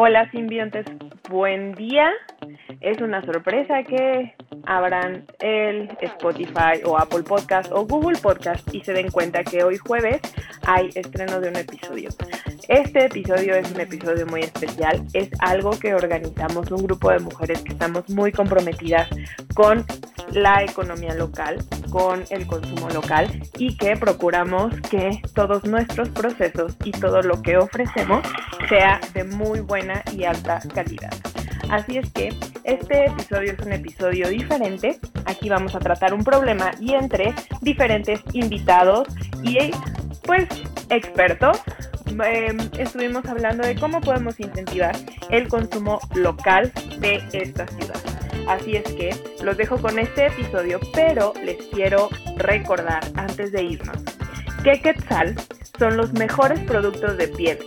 Hola simbiontes, buen día. Es una sorpresa que abran el Spotify o Apple Podcast o Google Podcast y se den cuenta que hoy jueves hay estreno de un episodio. Este episodio es un episodio muy especial, es algo que organizamos un grupo de mujeres que estamos muy comprometidas con la economía local, con el consumo local y que procuramos que todos nuestros procesos y todo lo que ofrecemos sea de muy buena y alta calidad. Así es que este episodio es un episodio diferente. Aquí vamos a tratar un problema y entre diferentes invitados y pues expertos em, estuvimos hablando de cómo podemos incentivar el consumo local de esta ciudad. Así es que los dejo con este episodio, pero les quiero recordar antes de irnos que Quetzal son los mejores productos de piel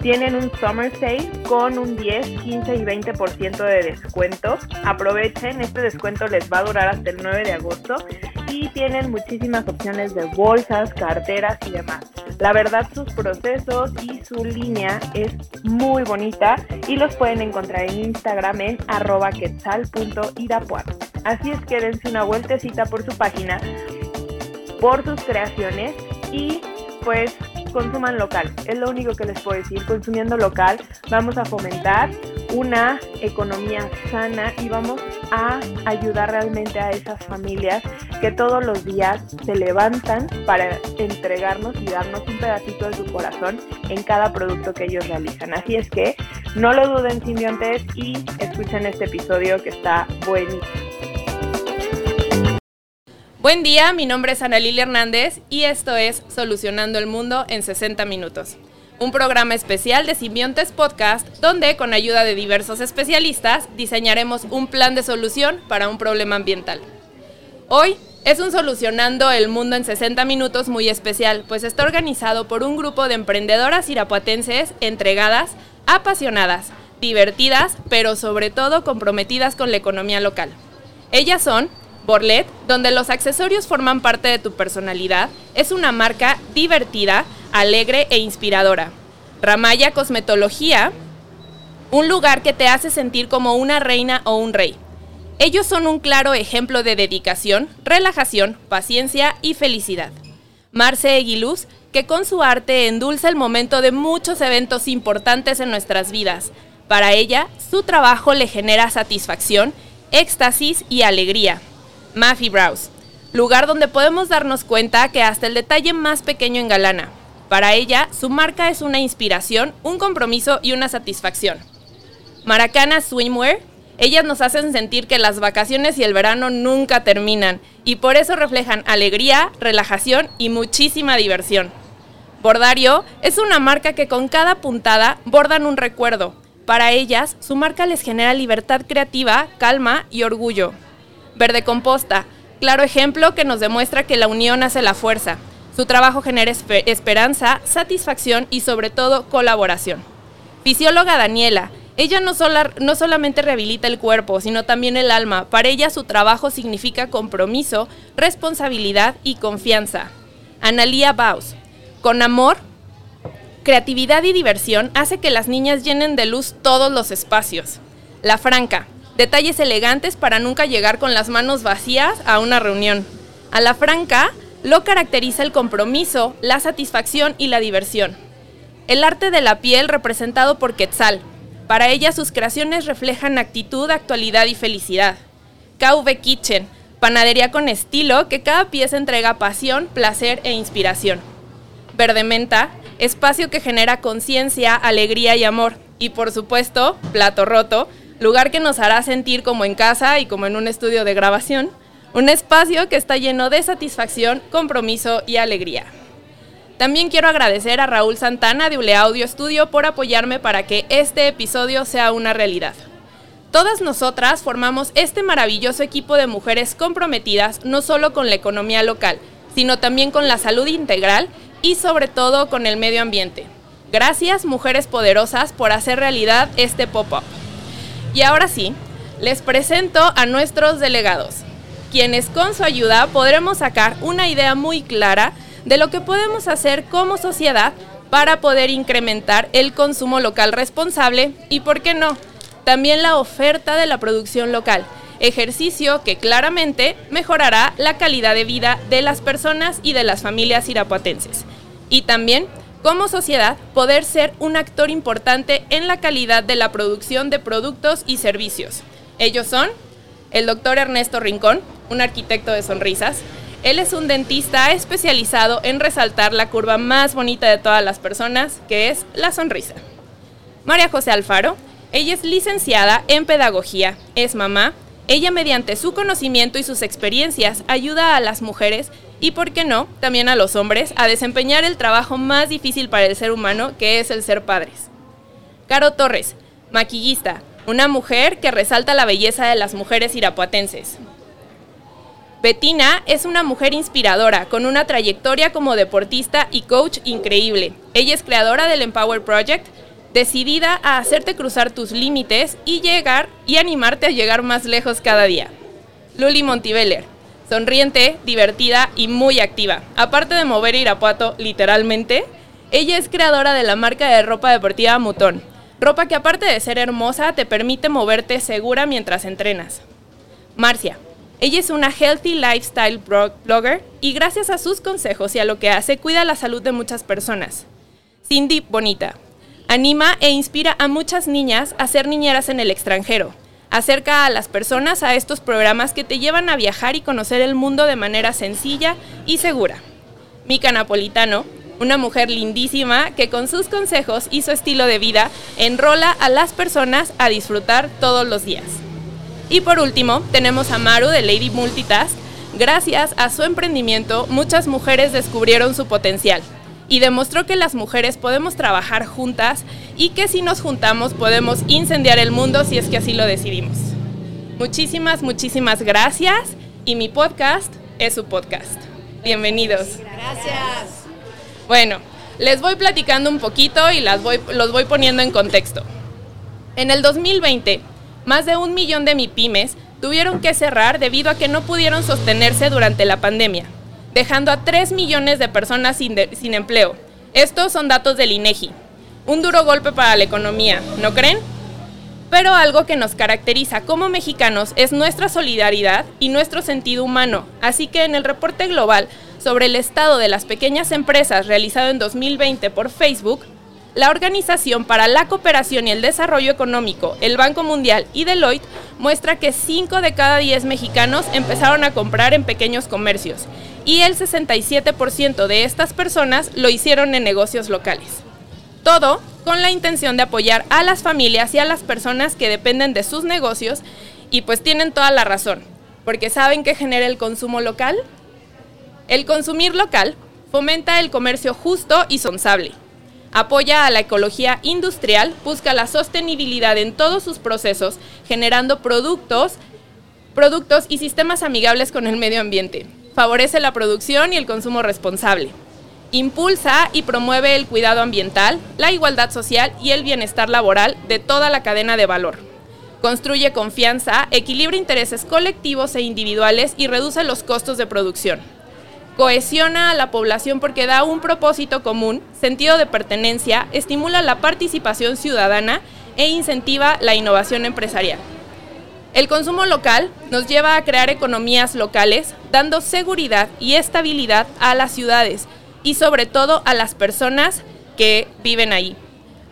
tienen un Summer Sale con un 10, 15 y 20% de descuento. Aprovechen, este descuento les va a durar hasta el 9 de agosto y tienen muchísimas opciones de bolsas, carteras y demás. La verdad sus procesos y su línea es muy bonita y los pueden encontrar en Instagram en arroba Así es que dense una vueltecita por su página, por sus creaciones y pues consuman local. Es lo único que les puedo decir. Consumiendo local vamos a fomentar una economía sana y vamos a ayudar realmente a esas familias que todos los días se levantan para entregarnos y darnos un pedacito de su corazón en cada producto que ellos realizan. Así es que no lo duden simbiontes y escuchen este episodio que está buenísimo. Buen día, mi nombre es Ana Lilia Hernández y esto es Solucionando el Mundo en 60 Minutos, un programa especial de Simbiontes Podcast donde con ayuda de diversos especialistas diseñaremos un plan de solución para un problema ambiental. Hoy es un Solucionando el Mundo en 60 Minutos muy especial, pues está organizado por un grupo de emprendedoras irapuatenses entregadas, apasionadas, divertidas, pero sobre todo comprometidas con la economía local. Ellas son Borlet, donde los accesorios forman parte de tu personalidad, es una marca divertida, alegre e inspiradora. Ramaya Cosmetología, un lugar que te hace sentir como una reina o un rey. Ellos son un claro ejemplo de dedicación, relajación, paciencia y felicidad. Marce Eguiluz, que con su arte endulza el momento de muchos eventos importantes en nuestras vidas. Para ella, su trabajo le genera satisfacción, éxtasis y alegría. Maffy Brows, lugar donde podemos darnos cuenta que hasta el detalle más pequeño engalana. Para ella, su marca es una inspiración, un compromiso y una satisfacción. Maracana Swimwear, ellas nos hacen sentir que las vacaciones y el verano nunca terminan y por eso reflejan alegría, relajación y muchísima diversión. Bordario es una marca que con cada puntada bordan un recuerdo. Para ellas, su marca les genera libertad creativa, calma y orgullo. Verde Composta, claro ejemplo que nos demuestra que la unión hace la fuerza. Su trabajo genera esperanza, satisfacción y sobre todo colaboración. Fisióloga Daniela, ella no, no, solamente rehabilita el cuerpo, sino también el alma. Para ella su trabajo significa compromiso, responsabilidad y confianza. Analía Baus, con amor, creatividad y diversión hace que las niñas llenen de luz todos los espacios. La Franca, Detalles elegantes para nunca llegar con las manos vacías a una reunión. A la franca lo caracteriza el compromiso, la satisfacción y la diversión. El arte de la piel representado por Quetzal. Para ella sus creaciones reflejan actitud, actualidad y felicidad. KV Kitchen, panadería con estilo que cada pieza entrega pasión, placer e inspiración. Verde Menta, espacio que genera conciencia, alegría y amor. Y por supuesto, Plato Roto, lugar que nos hará sentir como en casa y como en un estudio de grabación, un espacio que está lleno de satisfacción, compromiso y alegría. También quiero agradecer a Raúl Santana de Ule Audio Studio por apoyarme para que este episodio sea una realidad. Todas nosotras formamos este maravilloso equipo de mujeres comprometidas no solo con la economía local, sino también con la salud integral y sobre todo con el medio ambiente. Gracias, mujeres poderosas, por hacer realidad este pop-up. Y ahora sí, les presento a nuestros delegados, quienes con su ayuda podremos sacar una idea muy clara de lo que podemos hacer como sociedad para poder incrementar el consumo local responsable y, ¿por qué no?, también la oferta de la producción local, ejercicio que claramente mejorará la calidad de vida de las personas y de las familias irapuatenses. Y también, como sociedad, poder ser un actor importante en la calidad de la producción de productos y servicios. Ellos son el doctor Ernesto Rincón, un arquitecto de sonrisas, él es un dentista especializado en resaltar la curva más bonita de todas las personas, que es la sonrisa. María José Alfaro, ella es licenciada en pedagogía, es mamá. Ella mediante su conocimiento y sus experiencias ayuda a las mujeres y, por qué no, también a los hombres a desempeñar el trabajo más difícil para el ser humano, que es el ser padres. Caro Torres, maquillista, una mujer que resalta la belleza de las mujeres irapuatenses. Bettina es una mujer inspiradora, con una trayectoria como deportista y coach increíble. Ella es creadora del Empower Project, decidida a hacerte cruzar tus límites y llegar y animarte a llegar más lejos cada día. Luli Montiveller, sonriente, divertida y muy activa. Aparte de mover Irapuato literalmente, ella es creadora de la marca de ropa deportiva Mutón. Ropa que aparte de ser hermosa te permite moverte segura mientras entrenas. Marcia, ella es una healthy lifestyle blogger y gracias a sus consejos y a lo que hace cuida la salud de muchas personas. Cindy Bonita. Anima e inspira a muchas niñas a ser niñeras en el extranjero. Acerca a las personas a estos programas que te llevan a viajar y conocer el mundo de manera sencilla y segura. Mica Napolitano, una mujer lindísima que con sus consejos y su estilo de vida enrola a las personas a disfrutar todos los días. Y por último, tenemos a Maru de Lady Multitask. Gracias a su emprendimiento, muchas mujeres descubrieron su potencial y demostró que las mujeres podemos trabajar juntas y que si nos juntamos podemos incendiar el mundo si es que así lo decidimos. Muchísimas, muchísimas gracias y mi podcast es su podcast. Bienvenidos. Gracias. Bueno, les voy platicando un poquito y las voy, los voy poniendo en contexto. En el 2020, más de un millón de MIPIMES tuvieron que cerrar debido a que no pudieron sostenerse durante la pandemia, dejando a 3 millones de personas sin, sin empleo. Estos son datos del INEGI. Un duro golpe para la economía, ¿no creen? Pero algo que nos caracteriza como mexicanos es nuestra solidaridad y nuestro sentido humano. Así que en el reporte global sobre el estado de las pequeñas empresas realizado en 2020 por Facebook, la Organización para la Cooperación y el Desarrollo Económico, el Banco Mundial y Deloitte muestra que 5 de cada 10 mexicanos empezaron a comprar en pequeños comercios y el 67% de estas personas lo hicieron en negocios locales. Todo con la intención de apoyar a las familias y a las personas que dependen de sus negocios y pues tienen toda la razón, porque ¿saben qué genera el consumo local? El consumir local fomenta el comercio justo y sonsable Apoya a la ecología industrial, busca la sostenibilidad en todos sus procesos, generando productos, productos y sistemas amigables con el medio ambiente. Favorece la producción y el consumo responsable. Impulsa y promueve el cuidado ambiental, la igualdad social y el bienestar laboral de toda la cadena de valor. Construye confianza, equilibra intereses colectivos e individuales y reduce los costos de producción cohesiona a la población porque da un propósito común, sentido de pertenencia, estimula la participación ciudadana e incentiva la innovación empresarial. El consumo local nos lleva a crear economías locales, dando seguridad y estabilidad a las ciudades y sobre todo a las personas que viven ahí,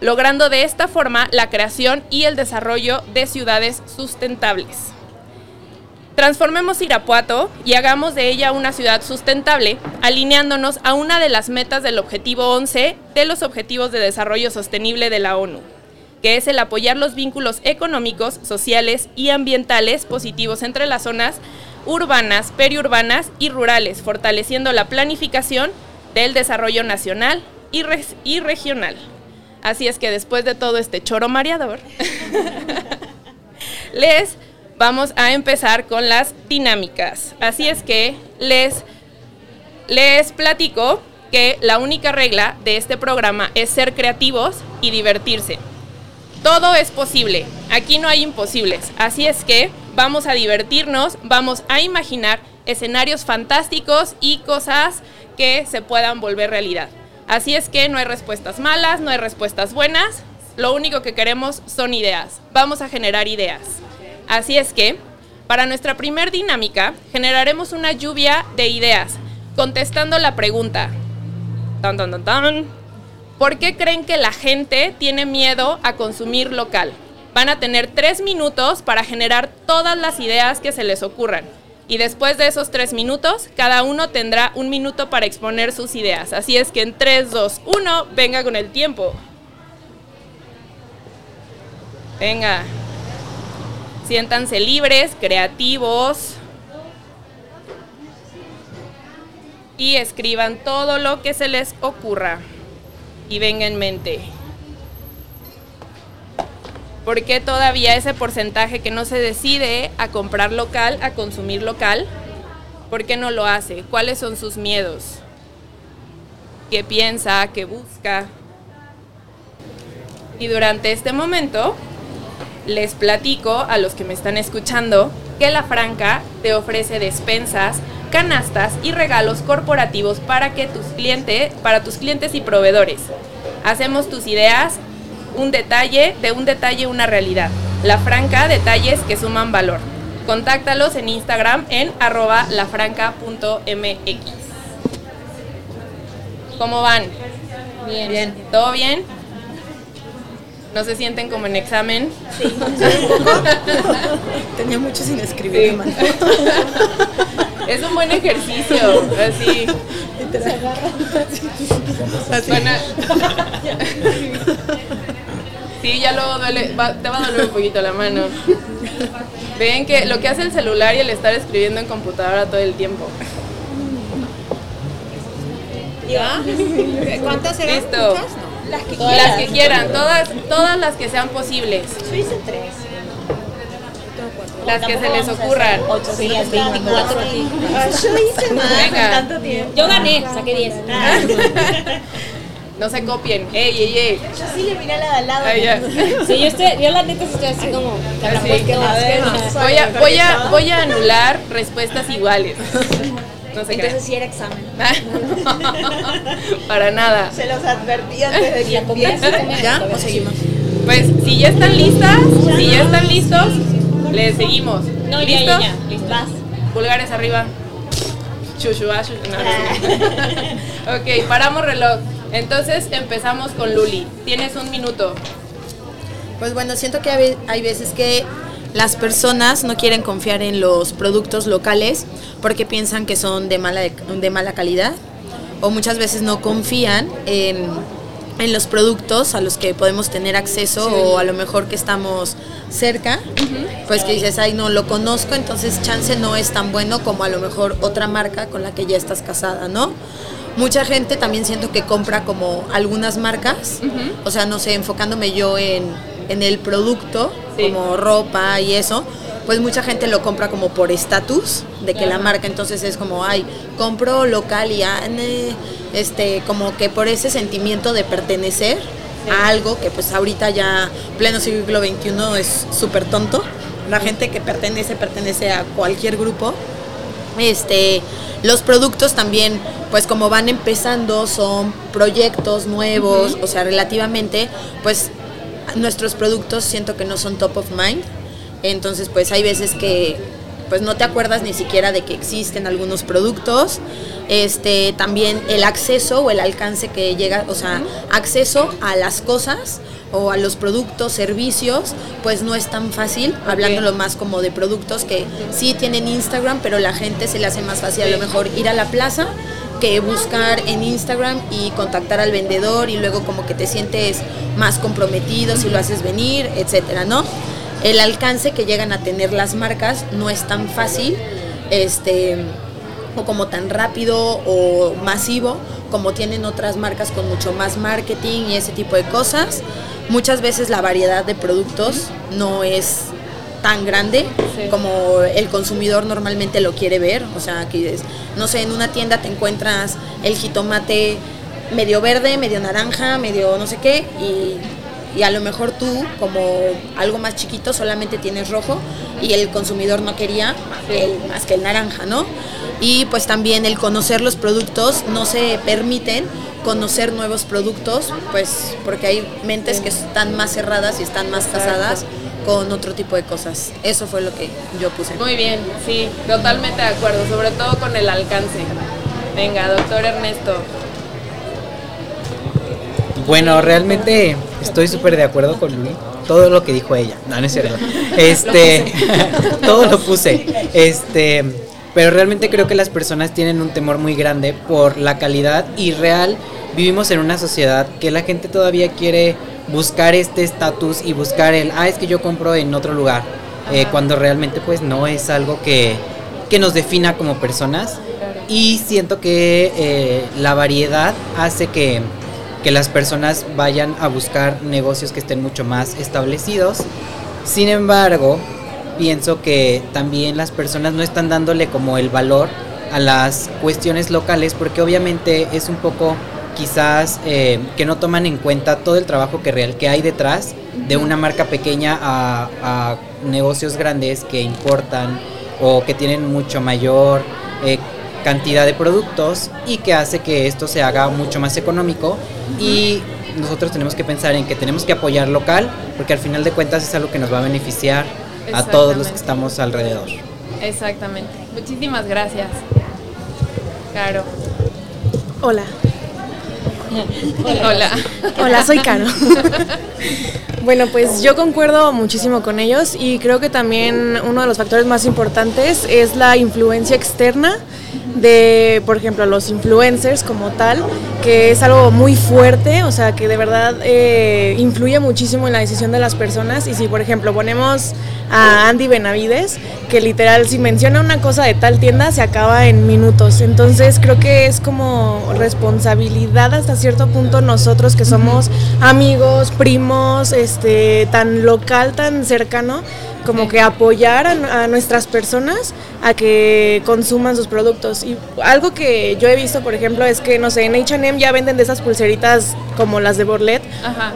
logrando de esta forma la creación y el desarrollo de ciudades sustentables. Transformemos Irapuato y hagamos de ella una ciudad sustentable, alineándonos a una de las metas del Objetivo 11 de los Objetivos de Desarrollo Sostenible de la ONU, que es el apoyar los vínculos económicos, sociales y ambientales positivos entre las zonas urbanas, periurbanas y rurales, fortaleciendo la planificación del desarrollo nacional y, regional. Así es que después de todo este choro mareador, les vamos a empezar con las dinámicas. Así es que les, les platico que la única regla de este programa es ser creativos y divertirse. Todo es posible, aquí no hay imposibles, así es que vamos a divertirnos, vamos a imaginar escenarios fantásticos y cosas que se puedan volver realidad. Así es que no hay respuestas malas, no hay respuestas buenas, lo único que queremos son ideas. Vamos a generar ideas. Así es que, para nuestra primer dinámica, generaremos una lluvia de ideas, contestando la pregunta. ¿Por qué creen que la gente tiene miedo a consumir local? Van a tener tres minutos para generar todas las ideas que se les ocurran. Y después de esos tres minutos, cada uno tendrá un minuto para exponer sus ideas. Así es que en 3, 2, 1, venga con el tiempo. Venga. Siéntanse libres, creativos. Y escriban todo lo que se les ocurra y venga en mente. ¿Por qué todavía ese porcentaje que no se decide a comprar local, a consumir local? ¿Por qué no lo hace? ¿Cuáles son sus miedos? ¿Qué piensa? ¿Qué busca? Y durante este momento les platico a los que me están escuchando que La Franca te ofrece despensas, canastas y regalos corporativos para que tus clientes, para tus clientes y proveedores. Hacemos tus ideas un detalle, de un detalle una realidad. La Franca, detalles que suman valor. Contáctalos en Instagram en arroba lafranca.mx. ¿Cómo van? Bien. bien. ¿Todo bien? ¿No se sienten como en examen? Sí. Tenía mucho sin escribir. es un buen ejercicio, así. así. Sí, ya luego duele, te va a doler un poquito la mano. Ven que lo que hace el celular y el estar escribiendo en computadora todo el tiempo. ¿Ya? ¿Cuántas eran? Listo. Las que quieran. Las que quieran, todas, todas las que sean posibles. Yo hice tres. Las que se les ocurran. 8 días, 24 Yo hice más Venga. tanto tiempo. Yo gané, saqué 10. No se copien. Ey, ey, ey. Yo sí le miré a la de al lado. Ay, ya. Sí, yo, estoy, yo la neta estoy así como. Así. Voy a, voy, a, voy a anular respuestas iguales. No sé Entonces sí era examen. Para nada. Se los advertí antes de que empiece. ¿Ya? ¿O seguimos? Pues si ya están listas, si ya están listos, les seguimos. No, ¿Listos? Ya, ya, ya. ¿Listas? Pulgares arriba. Chuchua. No, ok, paramos reloj. Entonces empezamos con Luli. Tienes un minuto. Pues bueno, siento que hay veces que las personas no quieren confiar en los productos locales porque piensan que son de mala, de mala calidad o muchas veces no confían en, los productos a los que podemos tener acceso o a lo mejor que estamos cerca, pues que dices, ay, no lo conozco, entonces chance no es tan bueno como a lo mejor otra marca con la que ya estás casada, ¿no? Mucha gente también siento que compra como algunas marcas, o sea, no sé, enfocándome yo en en el producto, como ropa y eso, pues mucha gente lo compra como por estatus, de que la marca entonces es como, ay, compro local y este, como que por ese sentimiento de pertenecer a algo que pues ahorita ya pleno siglo XXI es súper tonto. La gente que pertenece, pertenece a cualquier grupo. Este, los productos también, pues como van empezando, son proyectos nuevos, o sea, relativamente, pues nuestros productos siento que no son top of mind. Entonces, pues hay veces que pues no te acuerdas ni siquiera de que existen algunos productos. Este, también el acceso o el alcance que llega, o sea, acceso a las cosas o a los productos, servicios, pues no es tan fácil, hablándolo más como de productos que sí tienen Instagram, pero la gente se le hace más fácil a lo mejor ir a la plaza que buscar en Instagram y contactar al vendedor y luego como que te sientes más comprometido si lo haces venir, etcétera, ¿no? El alcance que llegan a tener las marcas no es tan fácil, este, o como tan rápido o masivo como tienen otras marcas con mucho más marketing y ese tipo de cosas. Muchas veces la variedad de productos no es tan grande como el consumidor normalmente lo quiere ver. O sea, que no sé, en una tienda te encuentras el jitomate medio verde, medio naranja, medio no sé qué, y, y a lo mejor tú como algo más chiquito solamente tienes rojo y el consumidor no quería más que el naranja, ¿no? Y pues también el conocer los productos, no se permiten conocer nuevos productos, pues porque hay mentes que están más cerradas y están más casadas con otro tipo de cosas. Eso fue lo que yo puse. Muy bien, sí, totalmente de acuerdo, sobre todo con el alcance. Venga, doctor Ernesto. Bueno, realmente estoy súper de acuerdo con Luis. Todo lo que dijo ella. No, no es cierto. Este, todo lo puse. Este, pero realmente creo que las personas tienen un temor muy grande por la calidad y real. Vivimos en una sociedad que la gente todavía quiere buscar este estatus y buscar el, ah, es que yo compro en otro lugar, eh, cuando realmente pues no es algo que, que nos defina como personas. Y siento que eh, la variedad hace que, que las personas vayan a buscar negocios que estén mucho más establecidos. Sin embargo, pienso que también las personas no están dándole como el valor a las cuestiones locales porque obviamente es un poco quizás eh, que no toman en cuenta todo el trabajo que real que hay detrás de una marca pequeña a, negocios grandes que importan o que tienen mucho mayor eh, cantidad de productos y que hace que esto se haga mucho más económico y nosotros tenemos que pensar en que tenemos que apoyar local porque al final de cuentas es algo que nos va a beneficiar a todos los que estamos alrededor. Exactamente. Muchísimas gracias. Caro. Hola. Hola. Hola, soy Caro. bueno, pues yo concuerdo muchísimo con ellos y creo que también uno de los factores más importantes es la influencia externa de, por ejemplo, los influencers como tal, que es algo muy fuerte, o sea, que de verdad eh, influye muchísimo en la decisión de las personas. Y si, por ejemplo, ponemos a Andy Benavides, que literal, si menciona una cosa de tal tienda, se acaba en minutos. Entonces, creo que es como responsabilidad hasta cierto punto nosotros que somos amigos, primos, este, tan local, tan cercano como que apoyar a, nuestras personas a que consuman sus productos. Y algo que yo he visto, por ejemplo, es que, no sé, en HM ya venden de esas pulseritas como las de Borlet,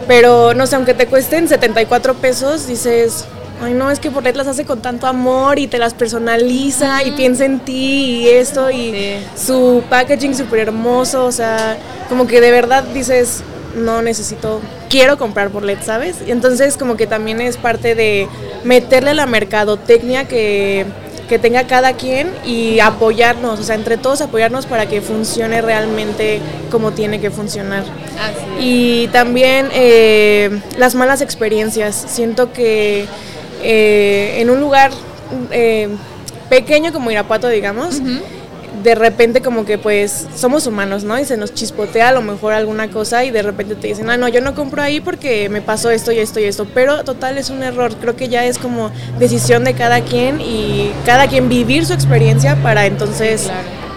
pero no sé, aunque te cuesten 74 pesos, dices, ay no, es que Borlet las hace con tanto amor y te las personaliza y piensa en ti y esto y su packaging súper hermoso, o sea, como que de verdad dices, no necesito, quiero comprar por LED, ¿sabes? Y entonces como que también es parte de meterle la mercadotecnia que, que tenga cada quien y apoyarnos, o sea, entre todos apoyarnos para que funcione realmente como tiene que funcionar. Y también eh, las malas experiencias. Siento que eh, en un lugar eh, pequeño como Irapuato, digamos, de repente como que pues somos humanos, ¿no? Y se nos chispotea a lo mejor alguna cosa y de repente te dicen, ah, no, yo no compro ahí porque me pasó esto y esto y esto. Pero total es un error. Creo que ya es como decisión de cada quien y cada quien vivir su experiencia para entonces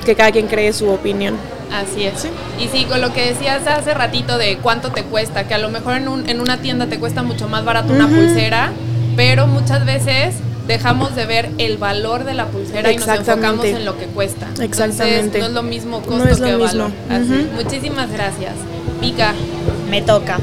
que cada quien cree su opinión. Así es. Y sí, con lo que decías hace ratito de cuánto te cuesta, que a lo mejor en, un, en una tienda te cuesta mucho más barato una pulsera, pero muchas veces dejamos de ver el valor de la pulsera y nos enfocamos en lo que cuesta. Exactamente. no es lo mismo costo que valor. Muchísimas gracias. Pica. Me toca.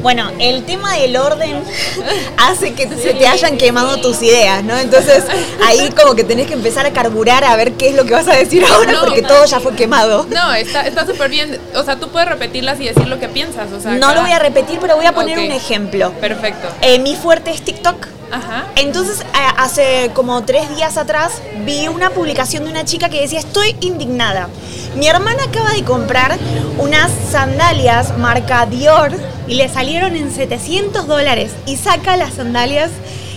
Bueno, el tema del orden hace que se te hayan quemado tus ideas, ¿no? Entonces ahí como que tenés que empezar a carburar a ver qué es lo que vas a decir ahora porque todo ya fue quemado. No, está súper bien. O sea, tú puedes repetirlas y decir lo que piensas. O sea, no lo voy a repetir, pero voy a poner un ejemplo. Perfecto. Eh, mi fuerte es TikTok. Entonces, hace como tres días atrás vi una publicación de una chica que decía, estoy indignada. Mi hermana acaba de comprar unas sandalias marca Dior y le salieron en 700 dólares y saca las sandalias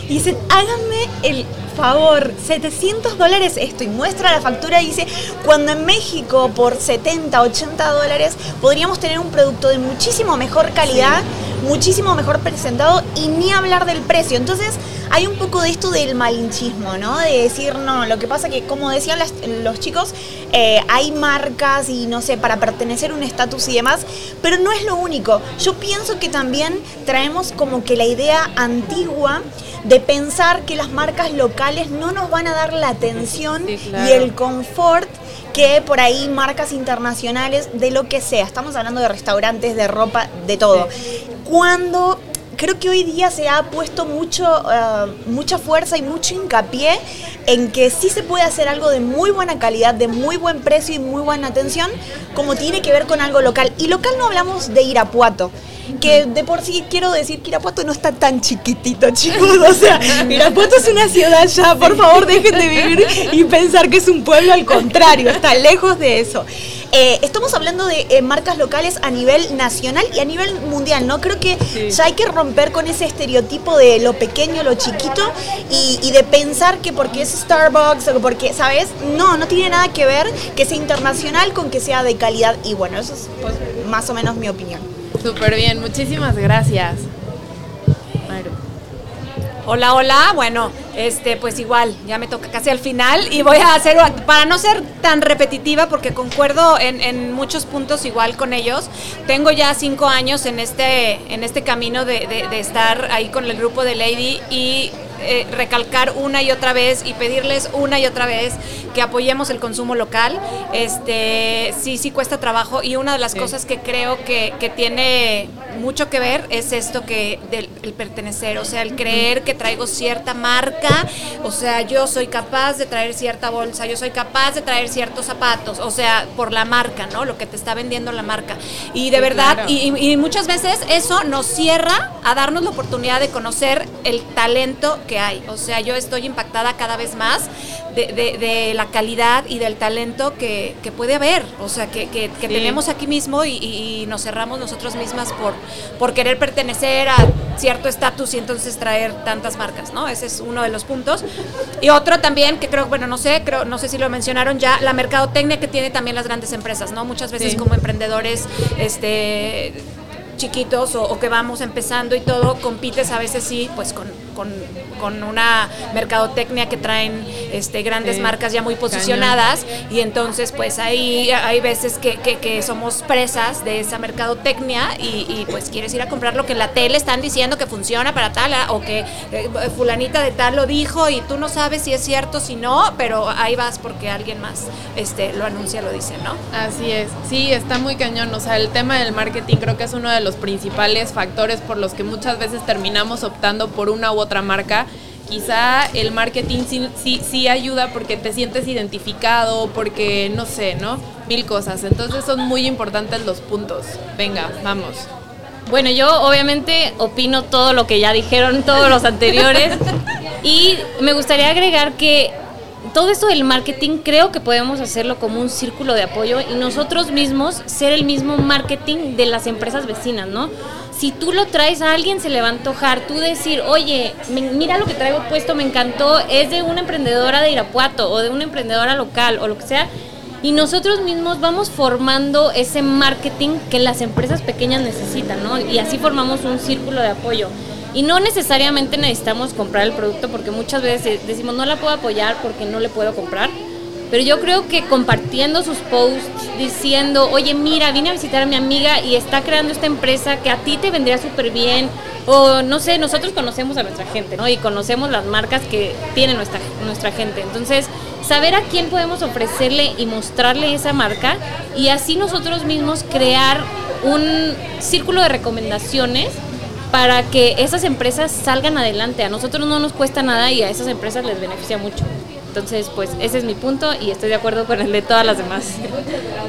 y dice, háganme el favor, 700 dólares esto y muestra la factura y dice, cuando en México por 70, 80 dólares podríamos tener un producto de muchísimo mejor calidad, muchísimo mejor presentado y ni hablar del precio. Entonces hay un poco de esto del malinchismo, ¿no? De decir, no, lo que pasa que como decían los chicos, eh, hay marcas y no sé, para pertenecer a un estatus y demás, pero no es lo único. Yo pienso que también traemos como que la idea antigua de pensar que las marcas locales no nos van a dar la atención y el confort que por ahí marcas internacionales de lo que sea. Estamos hablando de restaurantes, de ropa, de todo. Cuando creo que hoy día se ha puesto mucho, eh, mucha fuerza y mucho hincapié en que sí se puede hacer algo de muy buena calidad, de muy buen precio y muy buena atención, como tiene que ver con algo local. Y local no hablamos de Irapuato, que de por sí quiero decir que Irapuato no está tan chiquitito, chicos. O sea, Irapuato es una ciudad ya, por favor dejen de vivir y pensar que es un pueblo al contrario, está lejos de eso. Eh, estamos hablando de eh, marcas locales a nivel nacional y a nivel mundial, ¿no? Creo que ya hay que romper con ese estereotipo de lo pequeño, lo chiquito y, de pensar que porque es Starbucks o porque, ¿sabes? No, no tiene nada que ver que sea internacional con que sea de calidad y bueno, eso es pues, más o menos mi opinión. Súper bien, muchísimas gracias. Hola, hola. Bueno, este, pues igual, ya me toca casi al final y voy a hacer, para no ser tan repetitiva, porque concuerdo en, muchos puntos igual con ellos. Tengo ya cinco años en este, en este camino de, de estar ahí con el grupo de Lady y eh, recalcar una y otra vez y pedirles una y otra vez que apoyemos el consumo local. Este, sí, sí cuesta trabajo y una de las cosas que creo que, que, tiene mucho que ver es esto que del el pertenecer, o sea, el creer que traigo cierta marca, o sea, yo soy capaz de traer cierta bolsa, yo soy capaz de traer ciertos zapatos, o sea, por la marca, ¿no? Lo que te está vendiendo la marca. Y de verdad, y, y muchas veces eso nos cierra a darnos la oportunidad de conocer el talento que hay. O sea, yo estoy impactada cada vez más de, la calidad y del talento que, puede haber. O sea, que, tenemos aquí mismo y, nos cerramos nosotros mismas por, por querer pertenecer a cierto estatus y entonces traer tantas marcas, ¿no? Ese es uno de los puntos. Y otro también, que creo, bueno, no sé, creo, no sé si lo mencionaron ya, la mercadotecnia que tiene también las grandes empresas, ¿no? Muchas veces como emprendedores, este chiquitos o, que vamos empezando y todo, compites a veces sí, pues con con, una mercadotecnia que traen este, grandes marcas ya muy posicionadas. Y entonces pues ahí hay veces que, que, somos presas de esa mercadotecnia y, pues quieres ir a comprar lo que en la tele están diciendo que funciona para tal ah, o que eh, fulanita de tal lo dijo y tú no sabes si es cierto, si no, pero ahí vas porque alguien más este, lo anuncia, lo dice, ¿no? Así es, sí, está muy cañón, o sea, el tema del marketing creo que es uno de los principales factores por los que muchas veces terminamos optando por una u otra marca, quizá el marketing sí, sí, ayuda porque te sientes identificado, porque no sé, ¿no? Mil cosas. Entonces son muy importantes los puntos. Venga, vamos. Bueno, yo obviamente opino todo lo que ya dijeron todos los anteriores y me gustaría agregar que todo esto del marketing creo que podemos hacerlo como un círculo de apoyo y nosotros mismos ser el mismo marketing de las empresas vecinas, ¿no? Si tú lo traes a alguien se le va a antojar, tú decir, oye, mira lo que traigo puesto, me encantó, es de una emprendedora de Irapuato o de una emprendedora local o lo que sea, y nosotros mismos vamos formando ese marketing que las empresas pequeñas necesitan, ¿no? Y así formamos un círculo de apoyo. Y no necesariamente necesitamos comprar el producto porque muchas veces decimos no la puedo apoyar porque no le puedo comprar pero yo creo que compartiendo sus posts, diciendo, oye, mira, vine a visitar a mi amiga y está creando esta empresa que a ti te vendría súper bien. O no sé, nosotros conocemos a nuestra gente, ¿no? Y conocemos las marcas que tiene nuestra, nuestra gente. Entonces, saber a quién podemos ofrecerle y mostrarle esa marca y así nosotros mismos crear un círculo de recomendaciones para que esas empresas salgan adelante. A nosotros no nos cuesta nada y a esas empresas les beneficia mucho. Entonces, pues ese es mi punto y estoy de acuerdo con el de todas las demás.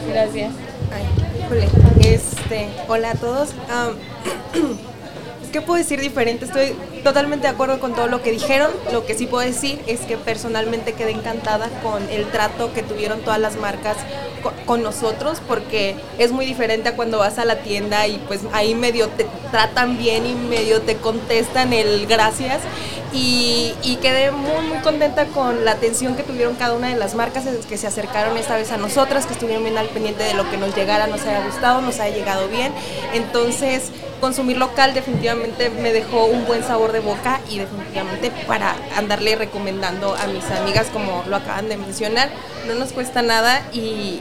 Gracias. este, hola a todos. ¿Qué puedo decir diferente? Estoy totalmente de acuerdo con todo lo que dijeron. Lo que sí puedo decir es que personalmente quedé encantada con el trato que tuvieron todas las marcas con nosotros porque es muy diferente a cuando vas a la tienda y pues ahí medio te tratan bien y medio te contestan el gracias y, quedé muy muy contenta con la atención que tuvieron cada una de las marcas que se acercaron esta vez a nosotras, que estuvieron bien al pendiente de lo que nos llegara, nos haya gustado, nos haya llegado bien. Entonces, consumir local definitivamente me dejó un buen sabor de boca y definitivamente para andarle recomendando a mis amigas como lo acaban de mencionar, no nos cuesta nada y,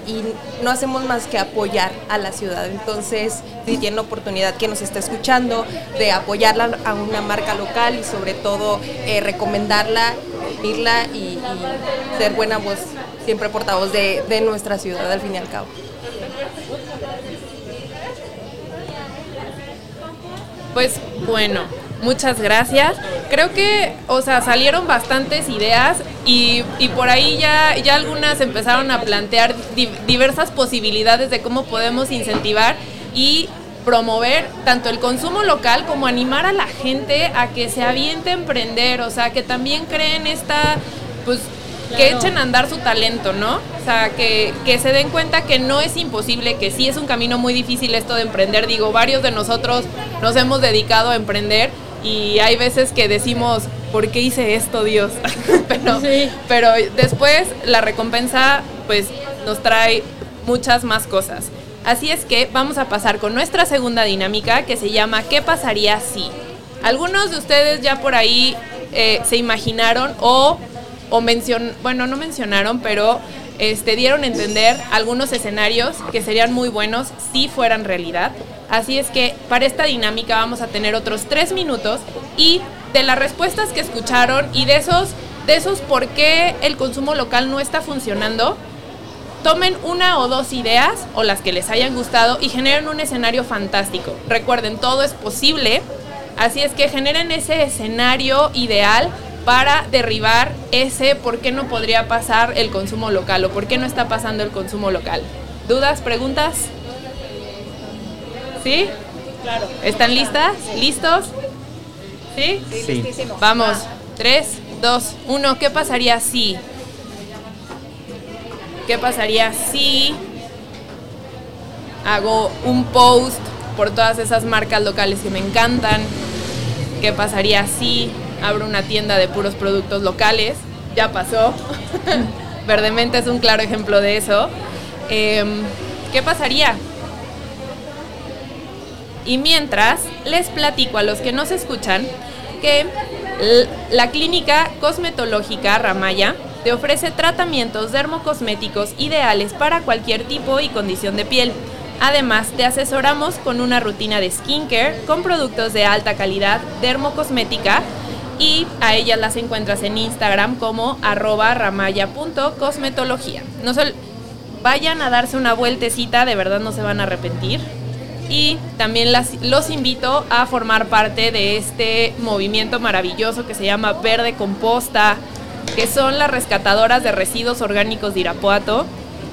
no hacemos más que apoyar a la ciudad. Entonces, si tienen la oportunidad que nos está escuchando de apoyarla a una marca local y sobre todo eh, recomendarla, irla y, ser buena voz, siempre portavoz de, de nuestra ciudad al fin y al cabo. Pues bueno, muchas gracias. Creo que, o sea, salieron bastantes ideas y, y por ahí ya, ya algunas empezaron a plantear di- diversas posibilidades de cómo podemos incentivar y promover tanto el consumo local como animar a la gente a que se aviente a emprender, o sea, que también creen esta, pues, que echen a andar su talento, ¿no? O sea, que, que se den cuenta que no es imposible, que sí es un camino muy difícil esto de emprender. Digo, varios de nosotros nos hemos dedicado a emprender y hay veces que decimos, ¿por qué hice esto, Dios? pero, pero después la recompensa, pues, nos trae muchas más cosas. Así es que vamos a pasar con nuestra segunda dinámica que se llama ¿Qué pasaría si? Algunos de ustedes ya por ahí eh, se imaginaron o, o mencion, bueno, no mencionaron, pero este, dieron a entender algunos escenarios que serían muy buenos si fueran realidad. Así es que para esta dinámica vamos a tener otros tres minutos y de las respuestas que escucharon y de esos, de esos por qué el consumo local no está funcionando, Tomen una o dos ideas o las que les hayan gustado y generen un escenario fantástico. Recuerden, todo es posible, así es que generen ese escenario ideal para derribar ese por qué no podría pasar el consumo local o por qué no está pasando el consumo local. ¿Dudas, preguntas? ¿Sí? Claro. ¿Están listas? ¿Listos? ¿Sí? Sí. Vamos. Tres, dos, uno. ¿Qué pasaría si? ¿Qué pasaría si hago un post por todas esas marcas locales que me encantan? ¿Qué pasaría si abro una tienda de puros productos locales? Ya pasó. Verdemente es un claro ejemplo de eso. Em, ¿Qué pasaría? Y mientras, les platico a los que nos escuchan que la clínica cosmetológica Ramaya te ofrece tratamientos dermocosméticos ideales para cualquier tipo y condición de piel. Además, te asesoramos con una rutina de skincare con productos de alta calidad dermocosmética y a ellas las encuentras en Instagram como arroba ramaya.cosmetología. No sol- vayan a darse una vueltecita, de verdad no se van a arrepentir. Y también las- los invito a formar parte de este movimiento maravilloso que se llama Verde Composta, que son las rescatadoras de residuos orgánicos de Irapuato.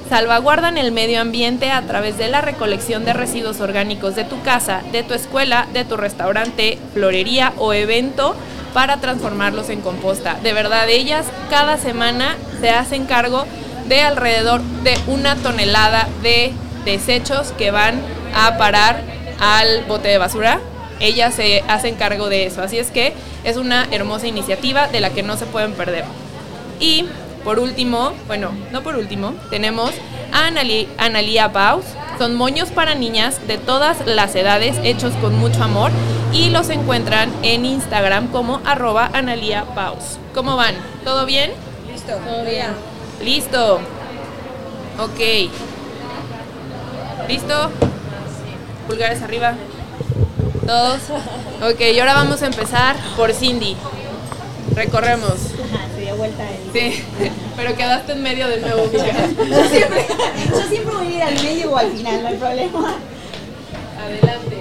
Salvaguardan el medio ambiente a través de la recolección de residuos orgánicos de tu casa, de tu escuela, de tu restaurante, florería o evento para transformarlos en composta. De verdad, ellas cada semana se hacen cargo de alrededor de una tonelada de desechos que van a parar al bote de basura. Ellas se hacen cargo de eso. Así es que es una hermosa iniciativa de la que no se pueden perder. Y por último, bueno, no por último, tenemos a Analia Paus. Son moños para niñas de todas las edades hechos con mucho amor y los encuentran en Instagram como arroba Analia Paus. ¿Cómo van? ¿Todo bien? Listo. Todo bien. Listo. Ok. ¿Listo? Pulgares arriba. Todos. Ok, y ahora vamos a empezar por Cindy. Recorremos. Se dio vuelta él. Sí, pero quedaste en medio de nuevo. Yo siempre, yo siempre voy a ir al medio o al final, no hay problema. Adelante.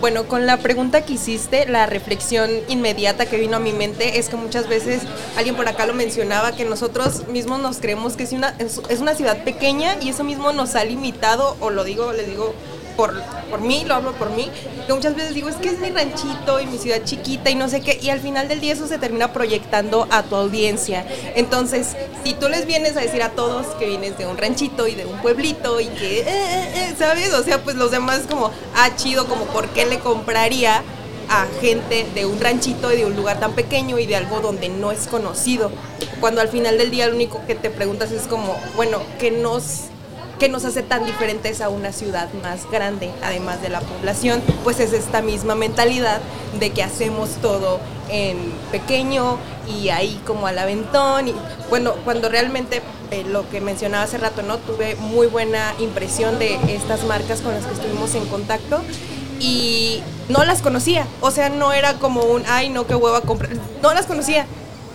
Bueno, con la pregunta que hiciste, la reflexión inmediata que vino a mi mente es que muchas veces alguien por acá lo mencionaba, que nosotros mismos nos creemos que es una, es una ciudad pequeña y eso mismo nos ha limitado, o lo digo, les digo por, por mí, lo hablo por mí, que muchas veces digo, es que es mi ranchito y mi ciudad chiquita y no sé qué, y al final del día eso se termina proyectando a tu audiencia. Entonces, si tú les vienes a decir a todos que vienes de un ranchito y de un pueblito y que, eh, eh, eh, ¿sabes? O sea, pues los demás como, ah, chido, como, ¿por qué le compraría? a gente de un ranchito y de un lugar tan pequeño y de algo donde no es conocido. Cuando al final del día lo único que te preguntas es como, bueno, ¿qué nos, qué nos hace tan diferentes a una ciudad más grande, además de la población? Pues es esta misma mentalidad de que hacemos todo en pequeño y ahí como al aventón. Y bueno, cuando realmente eh, lo que mencionaba hace rato, ¿no? Tuve muy buena impresión de estas marcas con las que estuvimos en contacto y no las conocía. O sea, no era como un, ay, no, qué hueva comprar. No las conocía.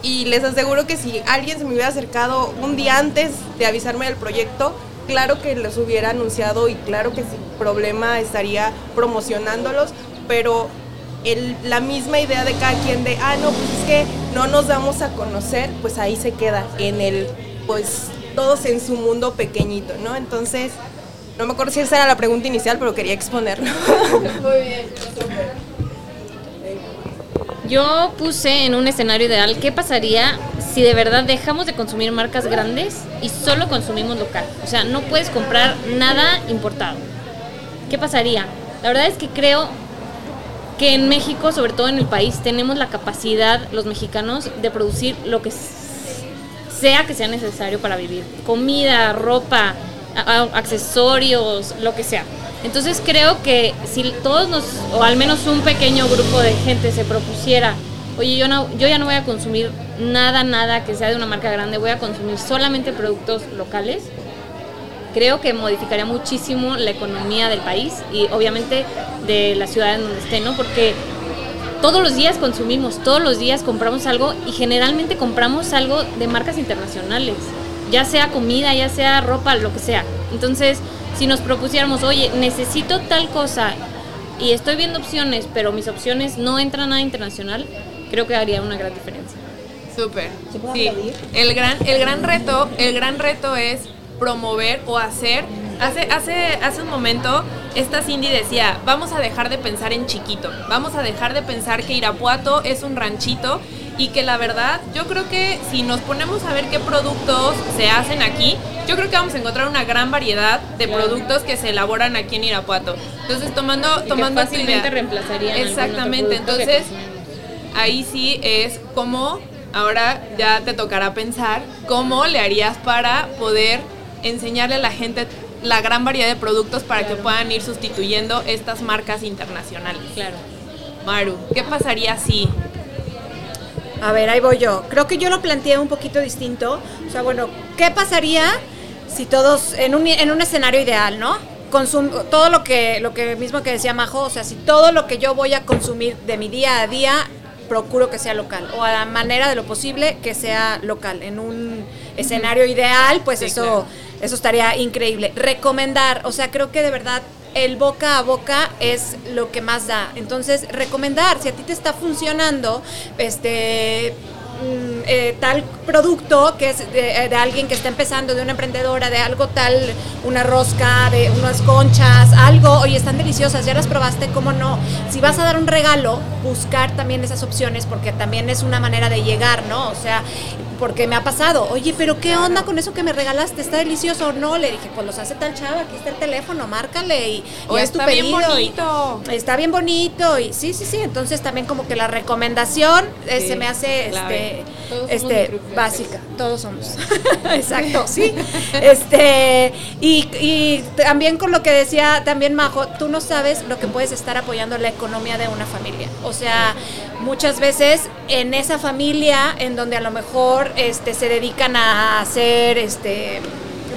Y les aseguro que si alguien se me hubiera acercado un día antes de avisarme del proyecto, claro que los hubiera anunciado y claro que sin problema estaría promocionándolos pero el, la misma idea de cada quien de, ah, no, pues es que no nos damos a conocer, pues ahí se queda en el, pues todos en su mundo pequeñito, ¿no? Entonces, no me acuerdo si esa era la pregunta inicial, pero quería exponerlo. Muy bien. Yo puse en un escenario ideal qué pasaría si de verdad dejamos de consumir marcas grandes y solo consumimos local. O sea, no puedes comprar nada importado. ¿Qué pasaría? La verdad es que creo que en México, sobre todo en el país, tenemos la capacidad, los mexicanos, de producir lo que sea que sea necesario para vivir. Comida, ropa, accesorios, lo que sea. Entonces creo que si todos nos, o al menos un pequeño grupo de gente se propusiera, oye, yo, no, yo ya no voy a consumir nada, nada que sea de una marca grande, voy a consumir solamente productos locales, creo que modificaría muchísimo la economía del país y obviamente de la ciudad en donde esté, ¿no? Porque todos los días consumimos, todos los días compramos algo y generalmente compramos algo de marcas internacionales, ya sea comida, ya sea ropa, lo que sea. Entonces, si nos propusiéramos, oye, necesito tal cosa y estoy viendo opciones, pero mis opciones no entran a internacional, creo que haría una gran diferencia. Súper. Sí. El gran, el gran reto, el gran reto es promover o hacer. Hace, hace, hace un momento, esta Cindy decía, vamos a dejar de pensar en chiquito, vamos a dejar de pensar que Irapuato es un ranchito y que la verdad, yo creo que si nos ponemos a ver qué productos se hacen aquí, yo creo que vamos a encontrar una gran variedad de productos que se elaboran aquí en Irapuato. Entonces, tomando, tomando que fácilmente reemplazarían Exactamente, entonces ahí sí es como ahora ya te tocará pensar cómo le harías para poder enseñarle a la gente la gran variedad de productos para que puedan ir sustituyendo estas marcas internacionales. Claro. Maru, ¿qué pasaría si a ver, ahí voy yo. Creo que yo lo planteé un poquito distinto. O sea, bueno, ¿qué pasaría si todos, en un, en un escenario ideal, ¿no? Consum todo lo que, lo que mismo que decía Majo, o sea, si todo lo que yo voy a consumir de mi día a día, procuro que sea local. O a la manera de lo posible que sea local. En un escenario ideal, pues eso, eso estaría increíble. Recomendar, o sea, creo que de verdad el boca a boca es lo que más da. Entonces, recomendar, si a ti te está funcionando, este eh, tal producto que es eh, de, alguien que está empezando, de una emprendedora, de algo tal, una rosca, de unas conchas, algo, oye, están deliciosas, ya las probaste, ¿cómo no? Si vas a dar un regalo, buscar también esas opciones porque también es una manera de llegar, ¿no? O sea, porque me ha pasado, oye, pero ¿qué onda con eso que me regalaste? ¿Está delicioso o no? Le dije, pues los hace tal chava, aquí está el teléfono, márcale y, o está bien bonito. está bien bonito y sí, sí, sí, entonces también como que la recomendación eh, se me hace este, este básica, todos somos. Exacto, sí. este y, y también con lo que decía también Majo, tú no sabes lo que puedes estar apoyando la economía de una familia. O sea, muchas veces en esa familia en donde a lo mejor este, se dedican a hacer este,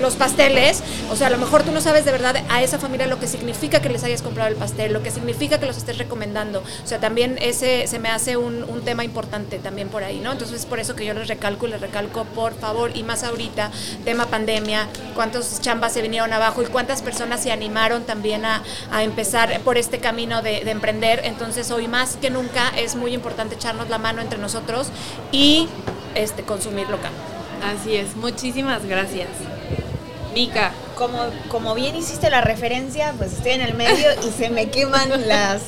los pasteles, o sea, a lo mejor tú no sabes de verdad a esa familia lo que significa que les hayas comprado el pastel, lo que significa que los estés recomendando. O sea, también ese se me hace un, tema importante también por ahí, ¿no? Entonces es por eso que yo les recalco y les recalco, por favor, y más ahorita, tema pandemia, cuántos chambas se vinieron abajo y cuántas personas se animaron también a, a empezar por este camino de, de emprender. Entonces hoy más que nunca es muy importante echarnos la mano entre nosotros y este, consumir local. Así es, muchísimas gracias. Como, como bien hiciste la referencia, pues estoy en el medio y se me queman las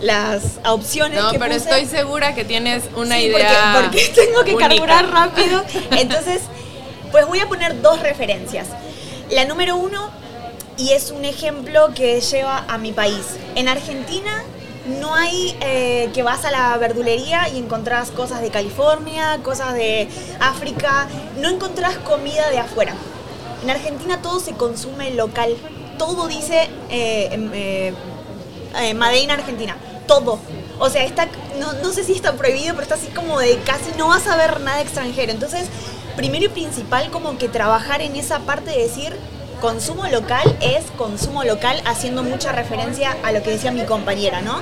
las opciones no, pero estoy segura que tienes una idea. Porque, porque tengo que carburar rápido. Entonces, pues voy a poner dos referencias. La número uno, y es un ejemplo que lleva a mi país. En Argentina no hay eh, que vas a la verdulería y encontrás cosas de California, cosas de África, no encontrás comida de afuera. En Argentina todo se consume local, todo dice eh, em, eh, eh, Made in Argentina, todo. O sea, no sé si está prohibido, pero está así como de casi no vas a ver nada extranjero. Entonces, primero y principal como que trabajar en esa parte de decir, consumo local es consumo local, haciendo mucha referencia a lo que decía mi compañera, ¿no?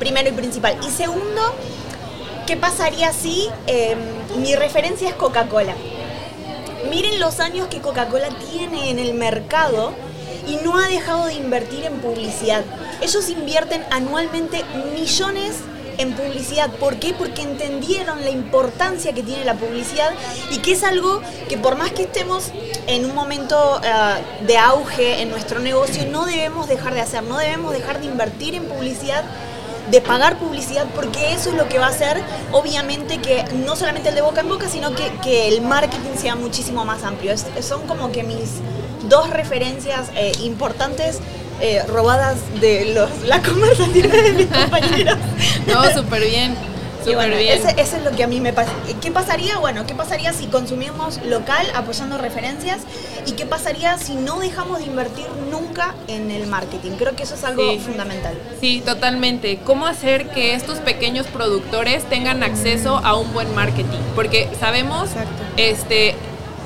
Primero y principal. Y segundo, ¿qué pasaría si em, mi referencia es Coca-Cola? Miren los años que Coca-Cola tiene en el mercado y no ha dejado de invertir en publicidad. Ellos invierten anualmente millones en publicidad. ¿Por qué? Porque entendieron la importancia que tiene la publicidad y que es algo que por más que estemos en un momento uh, de auge en nuestro negocio, no debemos dejar de hacer, no debemos dejar de invertir en publicidad de pagar publicidad porque eso es lo que va a hacer obviamente que no solamente el de boca en boca sino que, que el marketing sea muchísimo más amplio es, son como que mis dos referencias eh, importantes eh, robadas de los, la conversación de mis compañeros. No, súper bien. Súper bien. Ese, ese, es lo que a mí me pasa. ¿Qué pasaría? Bueno, ¿qué pasaría si consumimos local apoyando referencias? ¿Y qué pasaría si no dejamos de invertir nunca en el marketing? Creo que eso es algo Sí. fundamental. Sí, totalmente. ¿Cómo hacer que estos pequeños productores tengan acceso a un buen marketing? Porque sabemos, este,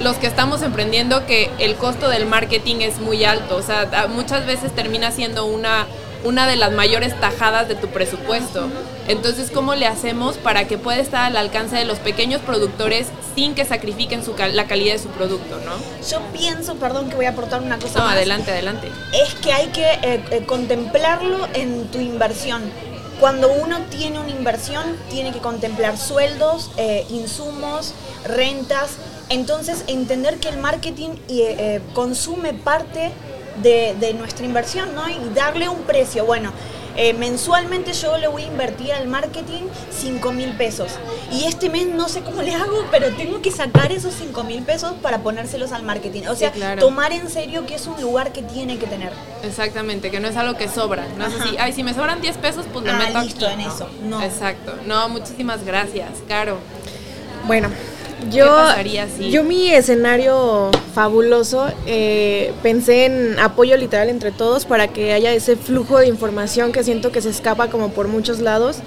los que estamos emprendiendo, que el costo del marketing es muy alto. O sea, muchas veces termina siendo una, una de las mayores tajadas de tu presupuesto. Entonces, ¿cómo le hacemos para que pueda estar al alcance de los pequeños productores sin que sacrifiquen su cal- la calidad de su producto, ¿no? Yo pienso, perdón que voy a aportar una cosa No, más. adelante, adelante. es que hay que eh, eh, contemplarlo en tu inversión. Cuando uno tiene una inversión, tiene que contemplar sueldos, eh, insumos, rentas. Entonces, entender que el marketing consume parte de, de nuestra inversión, ¿no? Y darle un precio. Bueno, eh, mensualmente yo le voy a invertir al marketing 5 mil pesos. Y este mes no sé cómo le hago, pero tengo que sacar esos 5 mil pesos para ponérselos al marketing. O Sí, sea, claro. tomar en serio que es un lugar que tiene que tener. Exactamente, que no es algo que sobra. No es así, ay, si me sobran 10 pesos, pues le Ah, meto listo, aquí, en ¿no? eso. No. Exacto. No, muchísimas gracias, Caro. Bueno, yo, pasaría si- yo mi escenario fabuloso, eh, pensé en apoyo literal entre todos para que haya ese flujo de información que siento que se escapa como por muchos lados,